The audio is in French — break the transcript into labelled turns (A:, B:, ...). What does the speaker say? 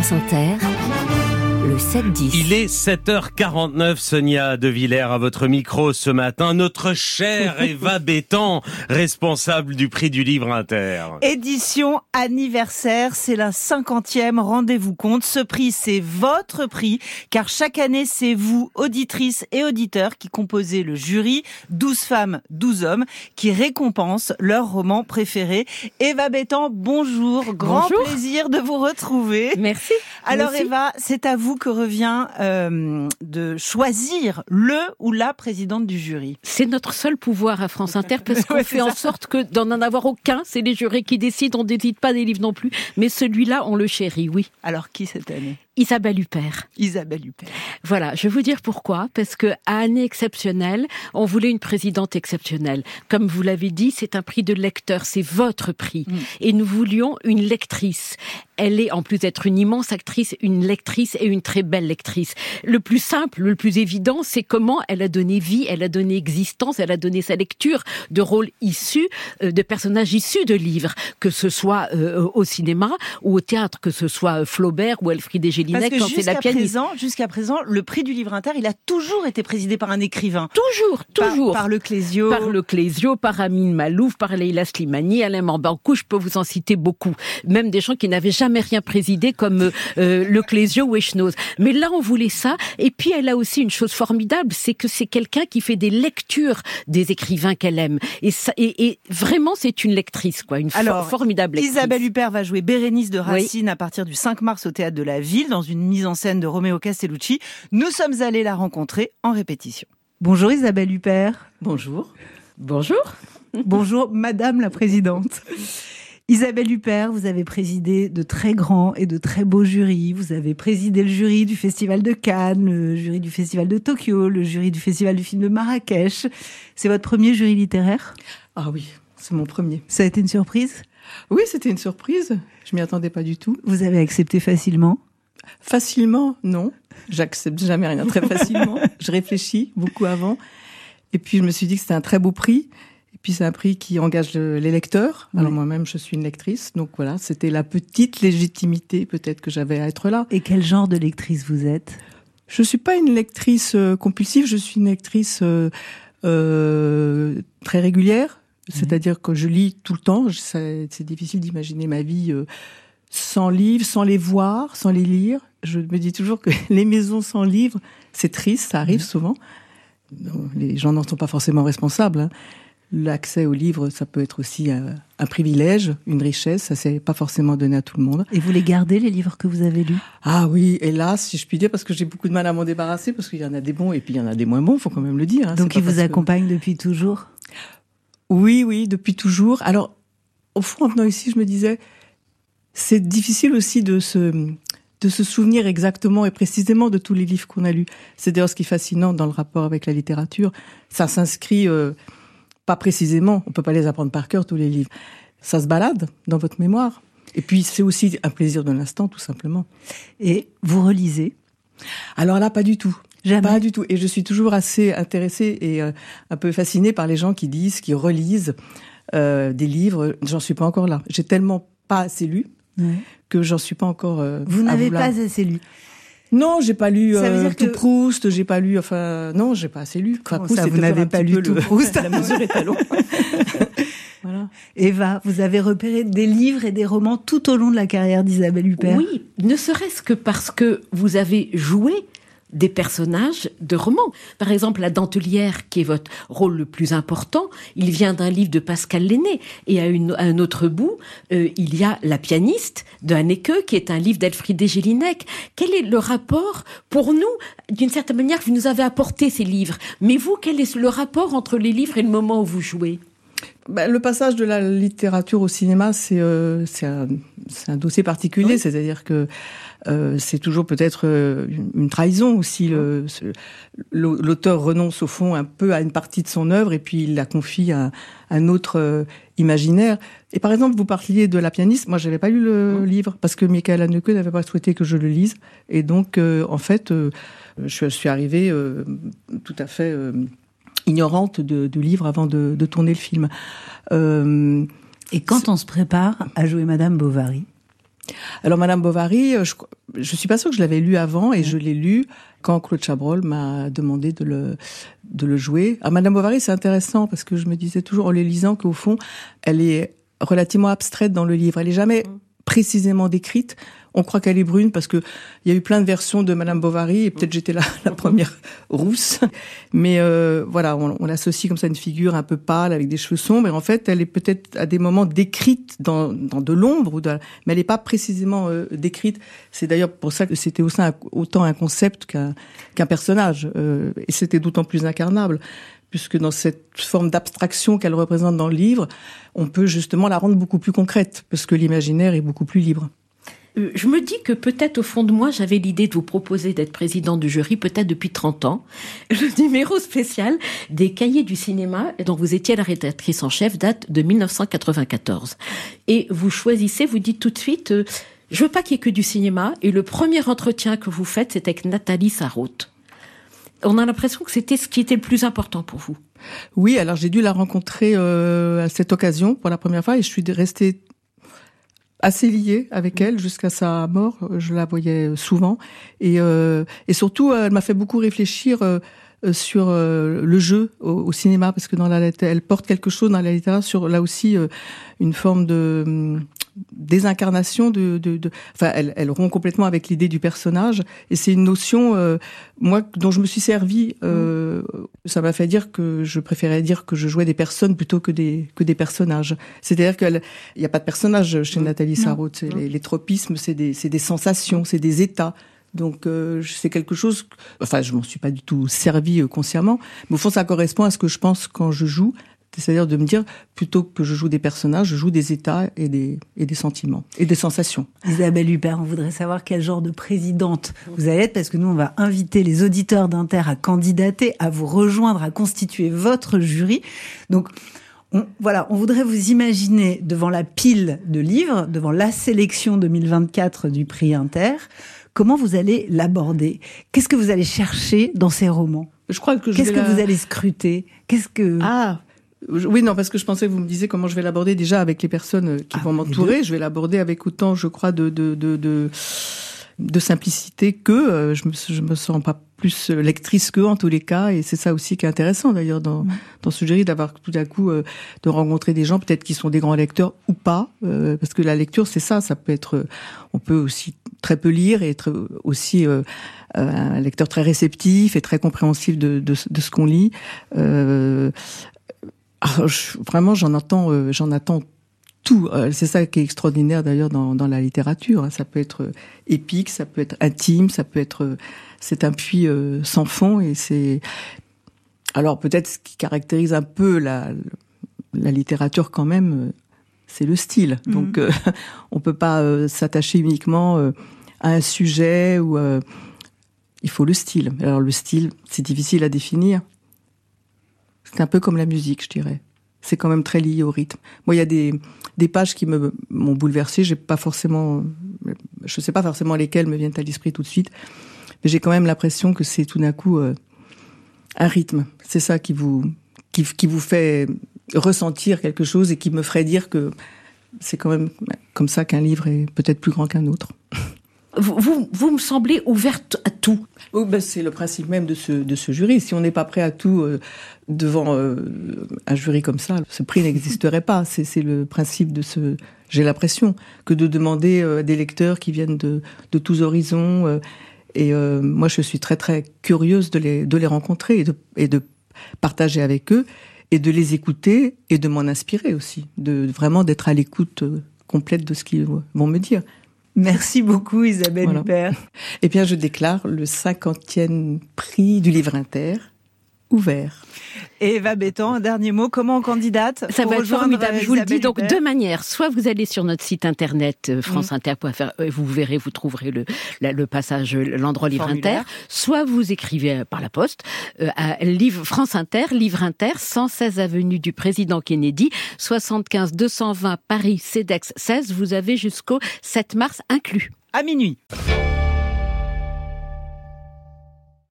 A: France Inter, le 7-10.
B: Il est 7h49, Sonia De Villers à votre micro ce matin. Notre chère Eva Bétan, responsable du prix du livre inter.
C: Édition anniversaire, c'est la cinquantième, rendez-vous compte. Ce prix, c'est votre prix, car chaque année, c'est vous, auditrices et auditeurs, qui composez le jury, 12 femmes, 12 hommes, qui récompensent leur roman préféré. Eva Bétan, bonjour, grand
D: Bonjour.
C: plaisir de vous retrouver.
D: Merci.
C: Alors
D: Merci.
C: Eva, c'est à vous que revient euh, de choisir le ou la présidente du jury.
D: C'est notre seul pouvoir à France Inter parce qu'on
C: Ouais,
D: fait en sorte que d'en en avoir aucun. C'est les jurés qui décident. On ne décide pas des livres non plus. Mais celui-là, on le chérit, oui.
C: Alors qui cette année?
D: Isabelle Huppert.
C: Isabelle Huppert.
D: Voilà, je vais vous dire pourquoi. Parce que à année exceptionnelle, on voulait une présidente exceptionnelle. Comme vous l'avez dit, c'est un prix de lecteur, c'est votre prix.
C: Mm.
D: Et nous voulions une lectrice. Elle est, en plus d'être une immense actrice, une lectrice et une très belle lectrice. Le plus simple, le plus évident, c'est comment elle a donné vie, elle a donné existence, elle a donné sa lecture de rôles issus, euh, de personnages issus de livres, que ce soit euh, au cinéma ou au théâtre, que ce soit euh, Flaubert ou Elfriede
C: Parce
D: Gélinet
C: que
D: quand c'est la
C: jusqu'à
D: pianiste.
C: présent, jusqu'à présent, le prix du livre inter, il a toujours été présidé par un écrivain.
D: Toujours, toujours.
C: Par, le Clésio.
D: Par le Clésio, par Amine Malouf, par Leila Slimani, Alain Mambankou, je peux vous en citer beaucoup. Même des gens qui n'avaient jamais rien présidé comme euh, euh, le Clésio ou Echnoz. Mais là, on voulait ça. Et puis, elle a aussi une chose formidable, c'est que c'est quelqu'un qui fait des lectures des écrivains qu'elle aime. Et, ça, et, et vraiment, c'est une lectrice, quoi, une for-
C: Alors,
D: formidable lectrice.
C: Isabelle Huppert va jouer Bérénice de Racine à partir du 5 mars au Théâtre de la Ville dans une mise en scène de Romeo Castellucci. Nous sommes allés la rencontrer en répétition. Bonjour Isabelle Huppert.
E: Bonjour.
D: Bonjour.
C: Bonjour Madame la Présidente. Isabelle Huppert, vous avez présidé de très grands et de très beaux jurys. Vous avez présidé le jury du Festival de Cannes, le jury du Festival de Tokyo, le jury du Festival du film de Marrakech. C'est votre premier jury littéraire?
E: Ah oui, c'est mon premier.
C: Ça a été une surprise?
E: Oui, c'était une surprise. Je m'y attendais pas du tout.
C: Vous avez accepté facilement?
E: Facilement, non. J'accepte jamais rien très facilement. je réfléchis beaucoup avant. Et puis je me suis dit que c'était un très beau prix. Et puis c'est un prix qui engage le- les lecteurs. Alors
C: Oui.
E: moi-même, je suis une lectrice. Donc voilà, c'était la petite légitimité peut-être que j'avais à être là.
C: Et quel genre de lectrice vous êtes?
E: Je suis pas une lectrice euh, compulsive, je suis une lectrice euh, euh, très régulière. C'est-à-dire que je lis tout le temps. C'est difficile d'imaginer ma vie euh, sans livres, sans les voir, sans les lire. Je me dis toujours que les maisons sans livres, c'est triste, ça arrive souvent. Non, Les gens n'en sont pas forcément responsables. hein. L'accès aux livres, ça peut être aussi un, un privilège, une richesse. Ça, c'est pas forcément donné à tout le monde.
C: Et vous les gardez, les livres que vous avez lus?
E: Ah oui, hélas, si je puis dire, parce que j'ai beaucoup de mal à m'en débarrasser, parce qu'il y en a des bons et puis il y en a des moins bons, faut quand même le dire. hein.
C: Donc ils vous
E: que-
C: accompagnent depuis toujours?
E: Oui, oui, depuis toujours. Alors, au fond, en venant ici, je me disais, c'est difficile aussi de se, de se souvenir exactement et précisément de tous les livres qu'on a lus. C'est d'ailleurs ce qui est fascinant dans le rapport avec la littérature. Ça s'inscrit euh, pas précisément, on peut pas les apprendre par cœur, tous les livres. Ça se balade dans votre mémoire. Et puis, c'est aussi un plaisir de l'instant, tout simplement.
C: Et vous relisez?
E: Alors là, pas du tout.
C: Jamais
E: Pas du tout. Et je suis toujours assez intéressée et euh, un peu fascinée par les gens qui disent, qui relisent euh, des livres. J'en suis pas encore là. J'ai tellement pas assez lu
C: Ouais.
E: que j'en suis pas encore. euh,
C: Vous n'avez pas assez lu.
E: Non, j'ai pas lu
C: Ça veut
E: euh,
C: dire
E: tout
C: que-
E: Proust. J'ai pas lu. Enfin, non, j'ai pas assez lu. Enfin, Proust,
C: ça, vous n'avez pas lu tout
E: le-
C: Proust
E: La mesure est à l'eau. voilà.
C: Eva, vous avez repéré des livres et des romans tout au long de la carrière d'Isabelle Huppert?
D: Oui, ne serait-ce que parce que vous avez joué des personnages de romans. Par exemple, la dentelière, qui est votre rôle le plus important, il vient d'un livre de Pascal Lenné. Et à, une- à un autre bout, euh, il y a La pianiste de Haneke, qui est un livre d'Elfriede Gélinek. Quel est le rapport pour nous, d'une certaine manière, vous nous avez apporté ces livres. Mais vous, quel est le rapport entre les livres et le moment où vous jouez?
E: Ben, le passage de la littérature au cinéma, c'est euh, un, dossier particulier, c'est-à-dire que c'est toujours peut-être euh, une trahison aussi. L'auteur renonce au fond un peu à une partie de son œuvre et puis il la confie à un autre euh, imaginaire. Et par exemple, vous parliez de La pianiste. Moi, j'avais pas lu le livre parce que Michael Haneke n'avait pas souhaité que je le lise. Et donc, euh, en fait, euh, je, suis arrivée euh, tout à fait euh, ignorante du livre avant de, de tourner le film. Euh,
C: Et quand on se prépare à jouer Madame Bovary?
E: Alors Madame Bovary, je, je suis pas sûre que je l'avais lu avant et je l'ai lu quand Claude Chabrol m'a demandé de le de le jouer. À Madame Bovary, c'est intéressant parce que je me disais toujours en les lisant qu'au fond, elle est relativement abstraite dans le livre. Elle est jamais précisément décrite. On croit qu'elle est brune parce que il y a eu plein de versions de Madame Bovary et peut-être j'étais la, la première rousse. Mais euh, voilà, on, on associe comme ça une figure un peu pâle avec des cheveux sombres. Et en fait, elle est peut-être à des moments décrite dans, dans de l'ombre, ou de, mais elle n'est pas précisément euh, décrite. C'est d'ailleurs pour ça que c'était aussi un, autant un concept qu'un qu'un personnage. Euh, et c'était d'autant plus incarnable puisque dans cette forme d'abstraction qu'elle représente dans le livre, on peut justement la rendre beaucoup plus concrète, parce que l'imaginaire est beaucoup plus libre.
D: Euh, je me dis que peut-être au fond de moi, j'avais l'idée de vous proposer d'être président du jury, peut-être depuis 30 ans. Le numéro spécial des cahiers du cinéma, dont vous étiez la rédactrice en chef, date de 1994. Et vous choisissez, vous dites tout de suite, euh, je veux pas qu'il y ait que du cinéma. Et le premier entretien que vous faites, c'est avec Nathalie Sarraute. On a l'impression que c'était ce qui était le plus important pour vous.
E: Oui, alors j'ai dû la rencontrer euh, à cette occasion pour la première fois et je suis restée assez liée avec elle jusqu'à sa mort. Je la voyais souvent et, euh, et surtout elle m'a fait beaucoup réfléchir euh, sur euh, le jeu au, au, cinéma parce que dans la elle porte quelque chose dans la littérature sur là aussi euh, une forme de hum, désincarnation de, de, de, enfin elle, elle rompt complètement avec l'idée du personnage. Et c'est une notion euh, moi dont je me suis servi euh, ça m'a fait dire que je préférais dire que je jouais des personnes plutôt que des que des personnages. C'est-à-dire qu'il n'y a pas de personnage chez Nathalie Sarraute. Les, les tropismes c'est des c'est des sensations c'est des états. Donc euh, c'est quelque chose, enfin je m'en suis pas du tout servi euh, consciemment, mais au fond ça correspond à ce que je pense quand je joue, c'est-à-dire de me dire plutôt que je joue des personnages, je joue des états et des et des sentiments et des sensations.
C: Isabelle Huppert, on voudrait savoir quel genre de présidente vous allez être parce que nous on va inviter les auditeurs d'Inter à candidater, à vous rejoindre, à constituer votre jury. Donc on, voilà, on voudrait vous imaginer devant la pile de livres, devant la sélection 2024 du prix Inter comment vous allez l'aborder? Qu'est-ce que vous allez chercher dans ces romans?
E: Je crois que
C: qu'est-ce que
E: la...
C: vous allez scruter? Qu'est-ce que
E: ah oui, non, parce que je pensais que vous me disiez comment je vais l'aborder déjà avec les personnes qui ah, vont m'entourer. Je vais l'aborder avec autant, je crois, de, de, de, de de simplicité que euh, je me je me sens pas plus lectrice qu'eux en tous les cas et c'est ça aussi qui est intéressant d'ailleurs dans mmh. dans ce jury d'avoir tout à coup euh, de rencontrer des gens peut-être qui sont des grands lecteurs ou pas euh, parce que la lecture c'est ça ça peut être on peut aussi très peu lire et être aussi euh, un lecteur très réceptif et très compréhensif de de, de ce qu'on lit euh, je, vraiment j'en entends j'en attends tout. Euh, c'est ça qui est extraordinaire d'ailleurs dans, dans, la littérature. Hein. Ça peut être euh, épique, ça peut être intime, ça peut être. Euh, c'est un puits sans fond et c'est. Alors peut-être ce qui caractérise un peu la, la littérature quand même, c'est le style. Mmh. Donc on peut pas s'attacher uniquement à un sujet ou il faut le style. Alors le style, c'est difficile à définir. C'est un peu comme la musique, je dirais c'est quand même très lié au rythme. Moi, il y a des, des pages qui me m'ont bouleversé. J'ai pas forcément, je sais pas forcément lesquelles me viennent à l'esprit tout de suite, mais j'ai quand même l'impression que c'est tout d'un coup euh, un rythme. C'est ça qui vous qui, qui vous fait ressentir quelque chose et qui me ferait dire que c'est quand même comme ça qu'un livre est peut-être plus grand qu'un autre.
D: Vous, vous, me semblez ouverte à tout.
E: Ben c'est le principe même de ce, jury. Si on n'est pas prêt à tout euh, devant euh, un jury comme ça, ce prix n'existerait pas. C'est le principe de ce. J'ai l'impression que de demander euh, à des lecteurs qui viennent de, de tous horizons. Et moi, je suis très très curieuse de les, de les rencontrer et de, et de partager avec eux et de les écouter et de m'en inspirer aussi, de vraiment d'être à l'écoute complète de ce qu'ils vont me dire.
C: Merci beaucoup Isabelle voilà. Huppert.
E: Eh bien, je déclare le 50e prix du livre inter ouvert.
C: Et Eva Béton, un dernier mot, comment on candidate
D: Ça va être formidable, je vous le dis. Donc, deux manières. Soit vous allez sur notre site internet euh, franceinter.fr, euh, vous verrez, vous trouverez le, le passage, l'endroit livre inter. Soit vous écrivez par la poste euh, à livre France Inter, livre inter, 116 avenue du Président Kennedy, 75 220 Paris, CEDEX 16. Vous avez jusqu'au 7 mars inclus.
C: À minuit.